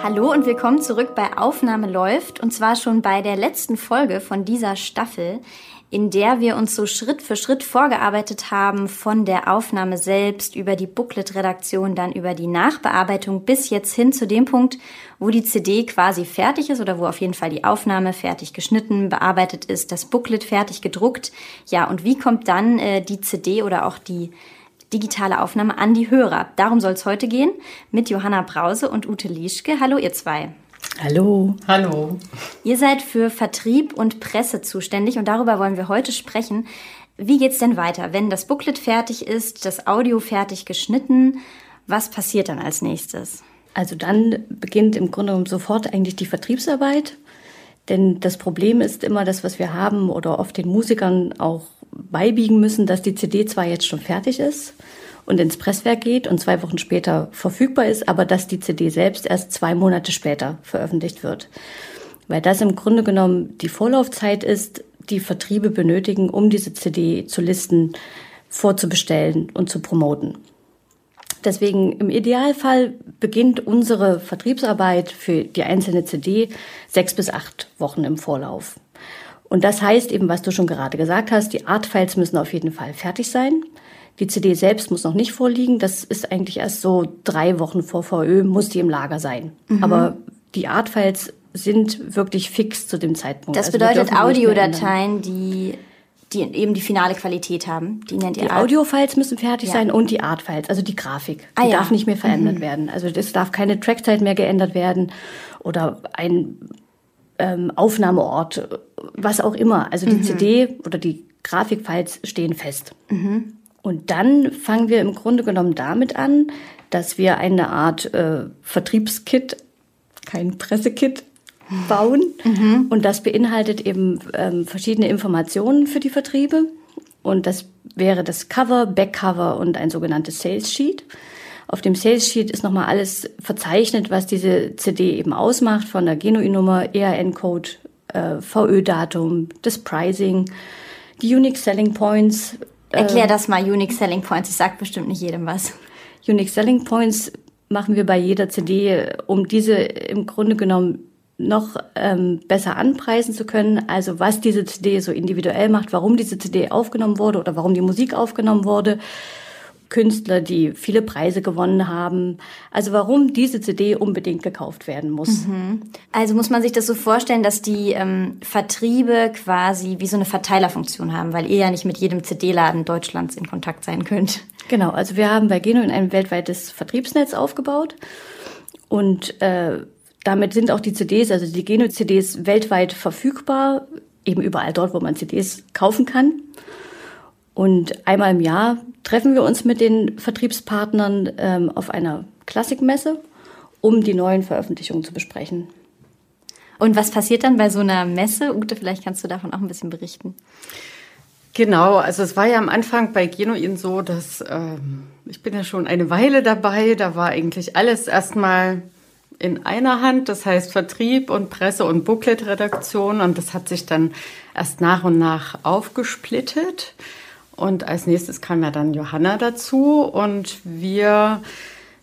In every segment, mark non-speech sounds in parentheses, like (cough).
Hallo und willkommen zurück bei Aufnahme läuft und zwar schon bei der letzten Folge von dieser Staffel, in der wir uns so Schritt für Schritt vorgearbeitet haben von der Aufnahme selbst über die Booklet-Redaktion, dann über die Nachbearbeitung bis jetzt hin zu dem Punkt, wo die CD quasi fertig ist oder wo auf jeden Fall die Aufnahme fertig geschnitten, bearbeitet ist, das Booklet fertig gedruckt. Ja, und wie kommt dann äh, die CD oder auch die digitale Aufnahme an die Hörer. Darum soll es heute gehen mit Johanna Brause und Ute Lieschke. Hallo ihr zwei. Hallo. Hallo. Ihr seid für Vertrieb und Presse zuständig und darüber wollen wir heute sprechen. Wie geht's denn weiter, wenn das Booklet fertig ist, das Audio fertig geschnitten? Was passiert dann als nächstes? Also dann beginnt im Grunde genommen sofort eigentlich die Vertriebsarbeit. Denn das Problem ist immer das, was wir haben oder oft den Musikern auch beibiegen müssen, dass die CD zwar jetzt schon fertig ist und ins Presswerk geht und zwei Wochen später verfügbar ist, aber dass die CD selbst erst zwei Monate später veröffentlicht wird. Weil das im Grunde genommen die Vorlaufzeit ist, die Vertriebe benötigen, um diese CD zu listen, vorzubestellen und zu promoten. Deswegen im Idealfall beginnt unsere Vertriebsarbeit für die einzelne CD sechs bis acht Wochen im Vorlauf. Und das heißt eben, was du schon gerade gesagt hast, die Artfiles müssen auf jeden Fall fertig sein. Die CD selbst muss noch nicht vorliegen. Das ist eigentlich erst so drei Wochen vor VÖ, muss die im Lager sein. Mhm. Aber die Artfiles sind wirklich fix zu dem Zeitpunkt. Das also bedeutet Audiodateien, die die eben die finale Qualität haben. Die nennt ihr Die Audiofiles müssen fertig ja. sein und die Artfiles, also die Grafik. Die ah, ja. darf nicht mehr verändert mhm. werden. Also es darf keine Trackzeit mehr geändert werden oder ein ähm, Aufnahmeort, was auch immer. Also die mhm. CD oder die Grafikfiles stehen fest. Mhm. Und dann fangen wir im Grunde genommen damit an, dass wir eine Art äh, Vertriebskit, kein Pressekit, bauen. Mhm. Und das beinhaltet eben ähm, verschiedene Informationen für die Vertriebe. Und das wäre das Cover, Backcover und ein sogenanntes Sales Sheet. Auf dem Sales Sheet ist nochmal alles verzeichnet, was diese CD eben ausmacht, von der Genuin-Nummer, ERN-Code, äh, VÖ-Datum, das Pricing, die Unique Selling Points. Äh, Erklär das mal, Unique Selling Points. Ich sag bestimmt nicht jedem was. Unique Selling Points machen wir bei jeder CD, um diese im Grunde genommen noch ähm, besser anpreisen zu können. Also was diese CD so individuell macht, warum diese CD aufgenommen wurde oder warum die Musik aufgenommen wurde. Künstler, die viele Preise gewonnen haben. Also warum diese CD unbedingt gekauft werden muss. Mhm. Also muss man sich das so vorstellen, dass die ähm, Vertriebe quasi wie so eine Verteilerfunktion haben, weil ihr ja nicht mit jedem CD-Laden Deutschlands in Kontakt sein könnt. Genau, also wir haben bei Geno ein weltweites Vertriebsnetz aufgebaut und äh, damit sind auch die CDs, also die Geno-CDs weltweit verfügbar, eben überall dort, wo man CDs kaufen kann. Und einmal im Jahr treffen wir uns mit den Vertriebspartnern ähm, auf einer Klassikmesse, um die neuen Veröffentlichungen zu besprechen. Und was passiert dann bei so einer Messe? Ute, vielleicht kannst du davon auch ein bisschen berichten. Genau, also es war ja am Anfang bei Genuin so, dass ähm, ich bin ja schon eine Weile dabei, da war eigentlich alles erstmal in einer Hand, das heißt Vertrieb und Presse- und Booklet-Redaktion und das hat sich dann erst nach und nach aufgesplittet. Und als nächstes kam ja dann Johanna dazu und wir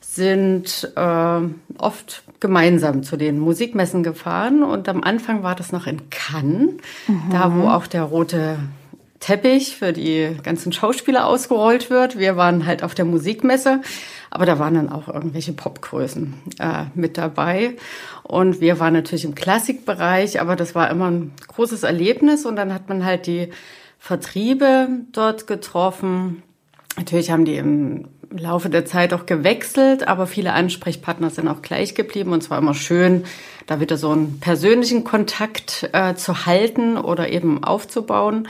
sind äh, oft gemeinsam zu den Musikmessen gefahren und am Anfang war das noch in Cannes, mhm. da wo auch der rote Teppich für die ganzen Schauspieler ausgerollt wird. Wir waren halt auf der Musikmesse, aber da waren dann auch irgendwelche Popgrößen äh, mit dabei. Und wir waren natürlich im Klassikbereich, aber das war immer ein großes Erlebnis und dann hat man halt die Vertriebe dort getroffen. Natürlich haben die im Laufe der Zeit auch gewechselt, aber viele Ansprechpartner sind auch gleich geblieben und zwar immer schön, da wieder so einen persönlichen Kontakt äh, zu halten oder eben aufzubauen.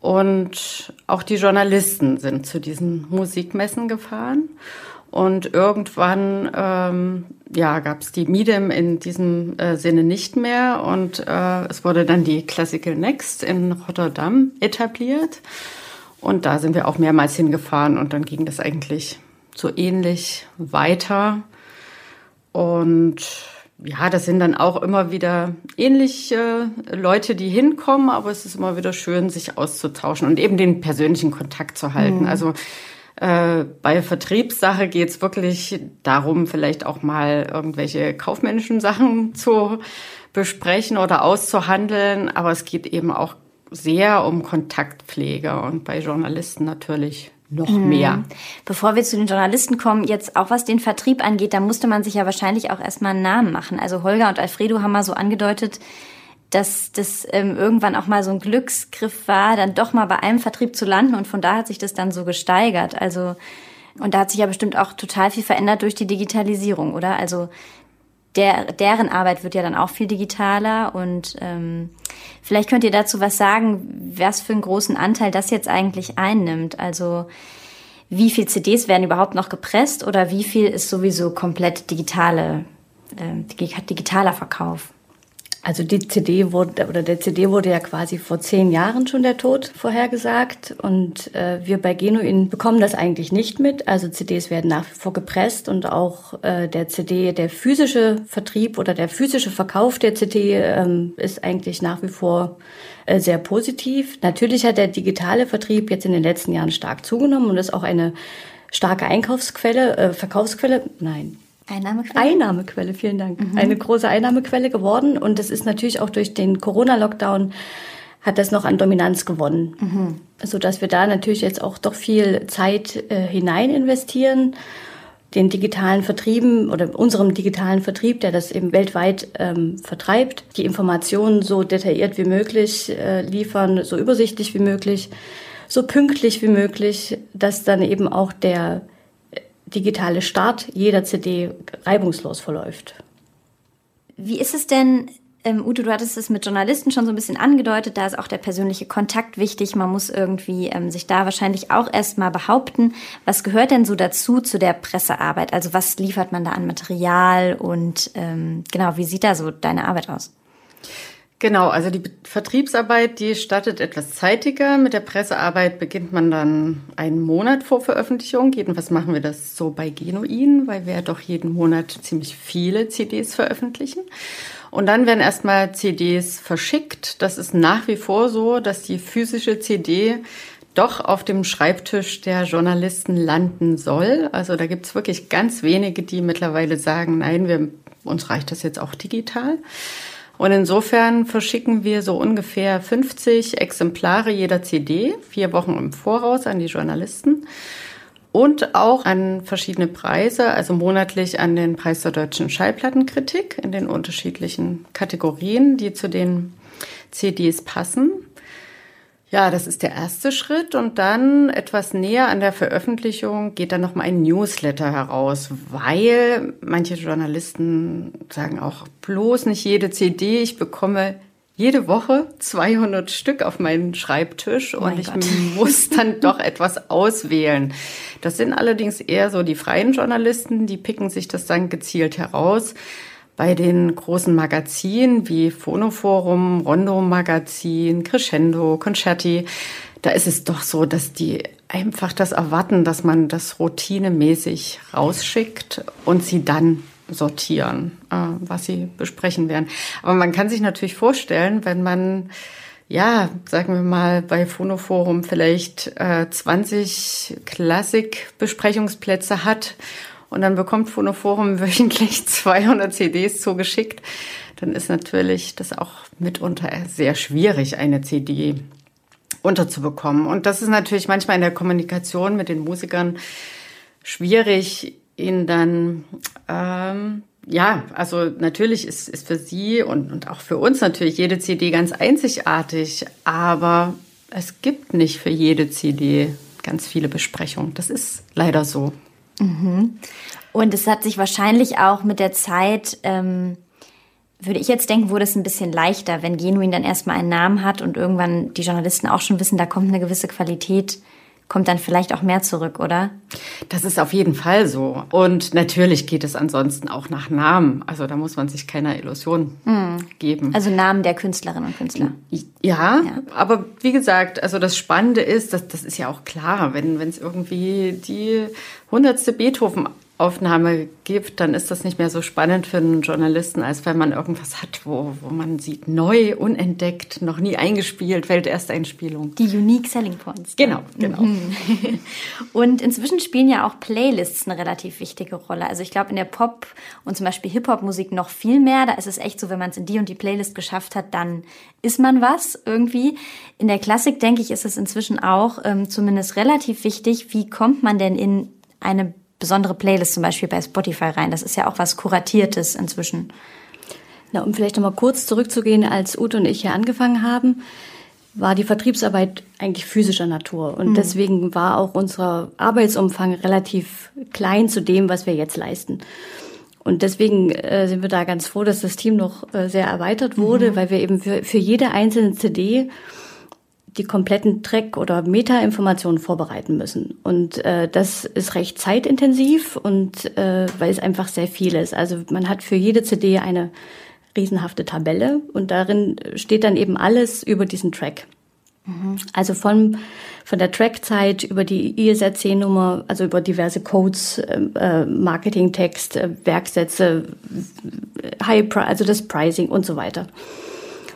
Und auch die Journalisten sind zu diesen Musikmessen gefahren. Und irgendwann ähm, ja, gab es die Medium in diesem äh, Sinne nicht mehr und äh, es wurde dann die Classical Next in Rotterdam etabliert. Und da sind wir auch mehrmals hingefahren und dann ging das eigentlich so ähnlich weiter. Und ja, das sind dann auch immer wieder ähnliche Leute, die hinkommen, aber es ist immer wieder schön, sich auszutauschen und eben den persönlichen Kontakt zu halten. Mhm. Also Äh, bei Vertriebssache geht es wirklich darum, vielleicht auch mal irgendwelche kaufmännischen Sachen (laughs) zu besprechen oder auszuhandeln. Aber es geht eben auch sehr um Kontaktpflege und bei Journalisten natürlich noch mhm. mehr. Bevor wir zu den Journalisten kommen, jetzt auch was den Vertrieb angeht, da musste man sich ja wahrscheinlich auch erstmal einen Namen machen. Also Holger und Alfredo haben mal so angedeutet, dass das ähm, irgendwann auch mal so ein Glücksgriff war, dann doch mal bei einem Vertrieb zu landen und von da hat sich das dann so gesteigert. Also und da hat sich ja bestimmt auch total viel verändert durch die Digitalisierung, oder? Also der, deren Arbeit wird ja dann auch viel digitaler und ähm, vielleicht könnt ihr dazu was sagen, was für einen großen Anteil das jetzt eigentlich einnimmt. Also wie viel CDs werden überhaupt noch gepresst oder wie viel ist sowieso komplett digitale, äh, digitaler Verkauf? Also die CD wurde oder der CD wurde ja quasi vor zehn Jahren schon der Tod vorhergesagt und äh, wir bei Genuin bekommen das eigentlich nicht mit. Also CDs werden nach wie vor gepresst und auch äh, der CD, der physische Vertrieb oder der physische Verkauf der CD ähm, ist eigentlich nach wie vor äh, sehr positiv. Natürlich hat der digitale Vertrieb jetzt in den letzten Jahren stark zugenommen und ist auch eine starke Einkaufsquelle, äh, Verkaufsquelle, nein, Einnahmequelle? Einnahmequelle, vielen Dank. Mhm. Eine große Einnahmequelle geworden. Und das ist natürlich auch durch den Corona-Lockdown hat das noch an Dominanz gewonnen. Mhm. So dass wir da natürlich jetzt auch doch viel Zeit äh, hinein investieren. Den digitalen Vertrieben oder unserem digitalen Vertrieb, der das eben weltweit ähm, vertreibt, die Informationen so detailliert wie möglich äh, liefern, so übersichtlich wie möglich, so pünktlich wie möglich, dass dann eben auch der digitale Start jeder CD reibungslos verläuft. Wie ist es denn, ähm, Ute, du hattest es mit Journalisten schon so ein bisschen angedeutet, da ist auch der persönliche Kontakt wichtig. Man muss irgendwie ähm, sich da wahrscheinlich auch erstmal behaupten. Was gehört denn so dazu zu der Pressearbeit? Also was liefert man da an Material und ähm, genau, wie sieht da so deine Arbeit aus? Genau, also die Vertriebsarbeit, die startet etwas zeitiger. Mit der Pressearbeit beginnt man dann einen Monat vor Veröffentlichung. Jedenfalls machen wir das so bei Genuin, weil wir ja doch jeden Monat ziemlich viele CDs veröffentlichen. Und dann werden erstmal CDs verschickt. Das ist nach wie vor so, dass die physische CD doch auf dem Schreibtisch der Journalisten landen soll. Also da gibt's wirklich ganz wenige, die mittlerweile sagen, nein, wir, uns reicht das jetzt auch digital. Und insofern verschicken wir so ungefähr 50 Exemplare jeder CD, vier Wochen im Voraus an die Journalisten und auch an verschiedene Preise, also monatlich an den Preis der deutschen Schallplattenkritik in den unterschiedlichen Kategorien, die zu den CDs passen. Ja, das ist der erste Schritt und dann etwas näher an der Veröffentlichung geht dann noch mal ein Newsletter heraus, weil manche Journalisten sagen auch bloß nicht jede CD, ich bekomme jede Woche 200 Stück auf meinen Schreibtisch oh und ich Gott. (laughs) muss dann doch etwas auswählen. Das sind allerdings eher so die freien Journalisten, die picken sich das dann gezielt heraus bei den großen Magazinen wie Phonoforum, Rondo Magazin, Crescendo, Concerti, da ist es doch so, dass die einfach das erwarten, dass man das routinemäßig rausschickt und sie dann sortieren, äh, was sie besprechen werden. Aber man kann sich natürlich vorstellen, wenn man ja, sagen wir mal, bei Phonoforum vielleicht äh, 20 Klassik-Besprechungsplätze hat und dann bekommt Phonoforum (laughs) wöchentlich 200 CDs zugeschickt, dann ist natürlich das auch mitunter sehr schwierig, eine CD unterzubekommen. Und das ist natürlich manchmal in der Kommunikation mit den Musikern schwierig, ihnen dann, ähm, ja, also natürlich ist, ist für sie und, und auch für uns natürlich jede CD ganz einzigartig, aber es gibt nicht für jede CD ganz viele Besprechungen. Das ist leider so. Mhm. Und es hat sich wahrscheinlich auch mit der Zeit, ähm, würde ich jetzt denken, wurde es ein bisschen leichter, wenn Genuin dann erstmal einen Namen hat und irgendwann die Journalisten auch schon wissen, da kommt eine gewisse Qualität kommt dann vielleicht auch mehr zurück, oder? Das ist auf jeden Fall so. Und natürlich geht es ansonsten auch nach Namen. Also da muss man sich keiner Illusion mhm. geben. Also Namen der Künstlerinnen und Künstler. Ja, ja, aber wie gesagt, also das Spannende ist, dass das ist ja auch klar, wenn wenn es irgendwie die hundertste Beethoven Aufnahme gibt, dann ist das nicht mehr so spannend für einen Journalisten, als wenn man irgendwas hat, wo, wo man sieht, neu, unentdeckt, noch nie eingespielt, Weltersteinspielung. Die Unique Selling Points. Genau, genau. Mhm. (laughs) Und inzwischen spielen ja auch Playlists eine relativ wichtige Rolle. Also ich glaube in der Pop- und zum Beispiel Hip-Hop-Musik noch viel mehr. Da ist es echt so, wenn man es in die und die Playlist geschafft hat, dann ist man was irgendwie. In der Klassik, denke ich, ist es inzwischen auch ähm, zumindest relativ wichtig. Wie kommt man denn in eine besondere Playlist zum Beispiel bei Spotify rein. Das ist ja auch was Kuratiertes inzwischen. Na, um vielleicht nochmal kurz zurückzugehen, als Ute und ich hier angefangen haben, war die Vertriebsarbeit eigentlich physischer Natur. Und mhm. deswegen war auch unser Arbeitsumfang relativ klein zu dem, was wir jetzt leisten. Und deswegen äh, sind wir da ganz froh, dass das Team noch äh, sehr erweitert wurde, mhm. weil wir eben für, für jede einzelne CD die kompletten Track- oder Meta-Informationen vorbereiten müssen. Und äh, das ist recht zeitintensiv und äh, weil es einfach sehr viel ist. Also man hat für jede CD eine riesenhafte Tabelle und darin steht dann eben alles über diesen Track. Mhm. Also von, von der Trackzeit über die ISRC-Nummer, also über diverse Codes, äh, äh Marketingtext, äh, Werksätze, High, also das Pricing und so weiter.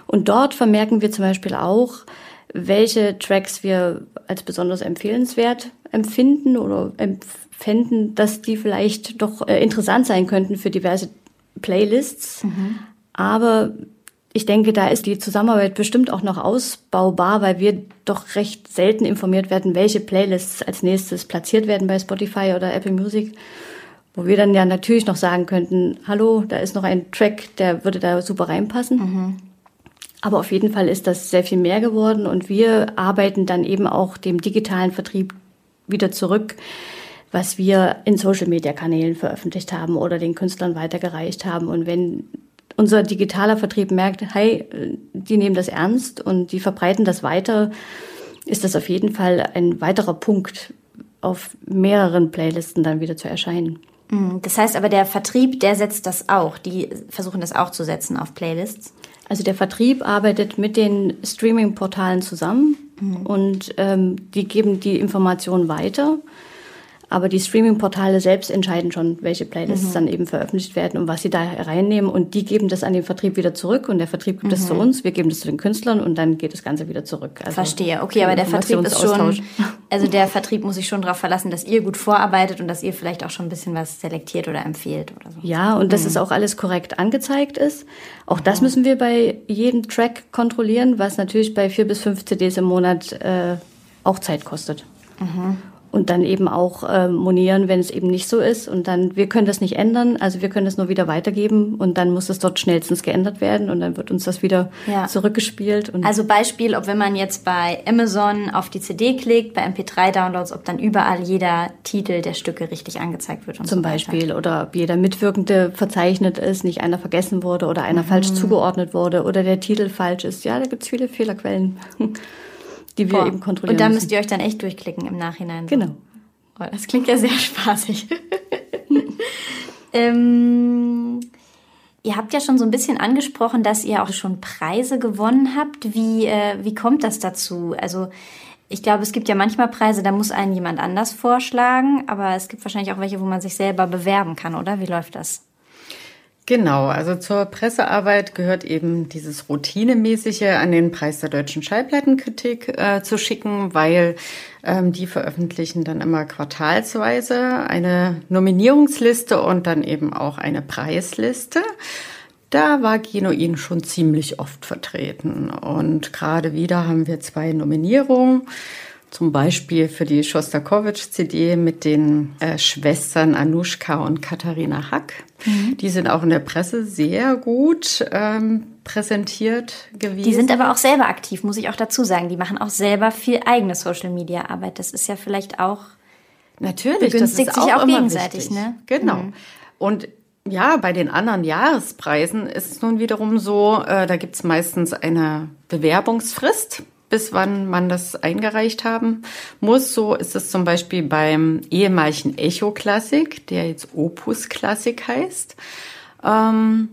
Und dort vermerken wir zum Beispiel auch, welche Tracks wir als besonders empfehlenswert empfinden oder empfinden, dass die vielleicht doch äh, interessant sein könnten für diverse Playlists. Mhm. Aber ich denke, da ist die Zusammenarbeit bestimmt auch noch ausbaubar, weil wir doch recht selten informiert werden, welche Playlists als nächstes platziert werden bei Spotify oder Apple Music. Wo wir dann ja natürlich noch sagen könnten, hallo, da ist noch ein Track, der würde da super reinpassen. Mhm. Aber auf jeden Fall ist das sehr viel mehr geworden und wir arbeiten dann eben auch dem digitalen Vertrieb wieder zurück, was wir in Social-Media-Kanälen veröffentlicht haben oder den Künstlern weitergereicht haben. Und wenn unser digitaler Vertrieb merkt, hey, die nehmen das ernst und die verbreiten das weiter, ist das auf jeden Fall ein weiterer Punkt, auf mehreren Playlisten dann wieder zu erscheinen. Mhm. Das heißt aber, der Vertrieb, der setzt das auch. Die versuchen das auch zu setzen auf Playlists. Also der Vertrieb arbeitet mit den Streaming-Portalen zusammen mhm. und ähm, die geben die Informationen weiter. Aber die Streaming-Portale selbst entscheiden schon, welche Playlists mhm. dann eben veröffentlicht werden und was sie da reinnehmen. Und die geben das an den Vertrieb wieder zurück und der Vertrieb gibt es zu mhm. uns, wir geben das zu den Künstlern und dann geht das Ganze wieder zurück. Also Verstehe. Okay, aber der Vertrieb ist schon, (laughs) also der Vertrieb muss sich schon darauf verlassen, dass ihr gut vorarbeitet und dass ihr vielleicht auch schon ein bisschen was selektiert oder empfehlt oder so. Ja, und dass mhm. es auch alles korrekt angezeigt ist. Auch das mhm. müssen wir bei jedem Track kontrollieren, was natürlich bei vier bis fünf CDs im Monat äh, auch Zeit kostet. Mhm und dann eben auch äh, monieren, wenn es eben nicht so ist. Und dann, wir können das nicht ändern, also wir können das nur wieder weitergeben und dann muss es dort schnellstens geändert werden und dann wird uns das wieder ja. zurückgespielt. also Beispiel, ob wenn man jetzt bei Amazon auf die CD klickt, bei MP3-Downloads, ob dann überall jeder Titel der Stücke richtig angezeigt wird. Und Zum so Beispiel, oder ob jeder Mitwirkende verzeichnet ist, nicht einer vergessen wurde oder einer mhm. falsch zugeordnet wurde oder der Titel falsch ist. Ja, da gibt's viele Fehlerquellen. (laughs) die wir Boah. eben kontrollieren. Und da müsst ihr euch dann echt durchklicken im Nachhinein. Genau. Oh, das klingt ja sehr (laughs) spaßig. (laughs) ähm, ihr habt ja schon so ein bisschen angesprochen, dass ihr auch schon Preise gewonnen habt. Wie, äh, wie kommt das dazu? Also ich glaube, es gibt ja manchmal Preise, da muss einen jemand anders vorschlagen, aber es gibt wahrscheinlich auch welche, wo man sich selber bewerben kann, oder? Wie läuft das? Genau, also zur Pressearbeit gehört eben dieses Routinemäßige an den Preis der deutschen Schallplattenkritik äh, zu schicken, weil ähm, die veröffentlichen dann immer quartalsweise eine Nominierungsliste und dann eben auch eine Preisliste. Da war Genuin schon ziemlich oft vertreten und gerade wieder haben wir zwei Nominierungen. Zum Beispiel für die Schostakowitsch-CD mit den äh, Schwestern Anushka und Katharina Hack. Mhm. Die sind auch in der Presse sehr gut ähm, präsentiert gewesen. Die sind aber auch selber aktiv, muss ich auch dazu sagen. Die machen auch selber viel eigene Social-Media-Arbeit. Das ist ja vielleicht auch Natürlich, begünstigt das ist sich auch, auch gegenseitig. Ne? Genau. Mhm. Und ja, bei den anderen Jahrespreisen ist es nun wiederum so, äh, da gibt's meistens eine Bewerbungsfrist bis wann man das eingereicht haben muss. So ist es zum Beispiel beim ehemaligen Echo Klassik, der jetzt Opus Klassik heißt. Ähm,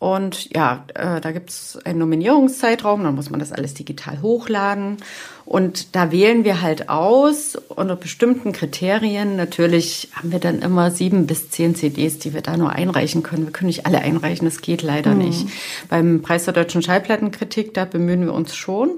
Und ja, äh, da gibt es einen Nominierungszeitraum, dann muss man das alles digital hochladen. Und da wählen wir halt aus unter bestimmten Kriterien. Natürlich haben wir dann immer sieben bis zehn CDs, die wir da nur einreichen können. Wir können nicht alle einreichen, das geht leider mhm. nicht. Beim Preis der deutschen Schallplattenkritik, da bemühen wir uns schon.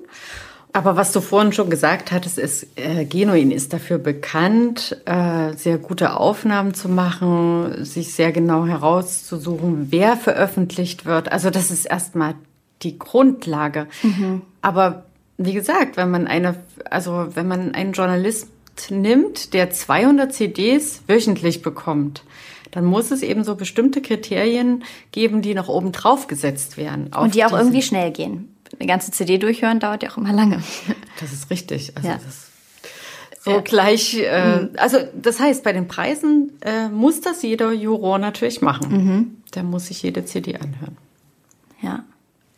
Aber was du vorhin schon gesagt hattest, ist, äh, Genuin ist dafür bekannt, äh, sehr gute Aufnahmen zu machen, sich sehr genau herauszusuchen, wer veröffentlicht wird. Also das ist erstmal die Grundlage. Mhm. Aber wie gesagt, wenn man eine, also wenn man einen Journalist nimmt, der 200 CDs wöchentlich bekommt, dann muss es eben so bestimmte Kriterien geben, die nach oben drauf gesetzt werden. Und die auch irgendwie schnell gehen eine ganze CD durchhören dauert ja auch immer lange. (laughs) Das ist richtig. Also ja. das so ja. gleich, äh, mhm. also das heißt, bei den Preisen äh, muss das jeder Juror natürlich machen. Mhm. Der muss sich jede CD anhören. Ja.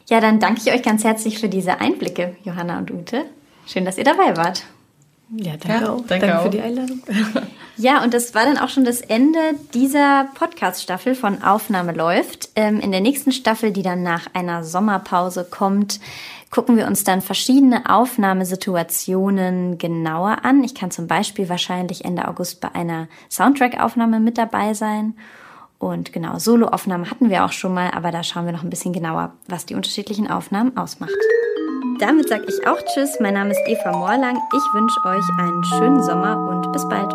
Ja, dann danke ich euch ganz herzlich für diese Einblicke, Johanna und Ute. Schön, dass ihr dabei wart. Ja, danke ja, auch. Danke, danke auch. für die Einladung. (laughs) Ja, und das war dann auch schon das Ende dieser Podcast-Staffel von Aufnahme läuft. Ähm, in der nächsten Staffel, die dann nach einer Sommerpause kommt, gucken wir uns dann verschiedene Aufnahmesituationen genauer an. Ich kann zum Beispiel wahrscheinlich Ende August bei einer Soundtrack-Aufnahme mit dabei sein. Und genau, Solo-Aufnahmen hatten wir auch schon mal, aber da schauen wir noch ein bisschen genauer, was die unterschiedlichen Aufnahmen ausmacht. Damit sage ich auch Tschüss. Mein Name ist Eva Morlang. Ich wünsche euch einen schönen Sommer und bis bald.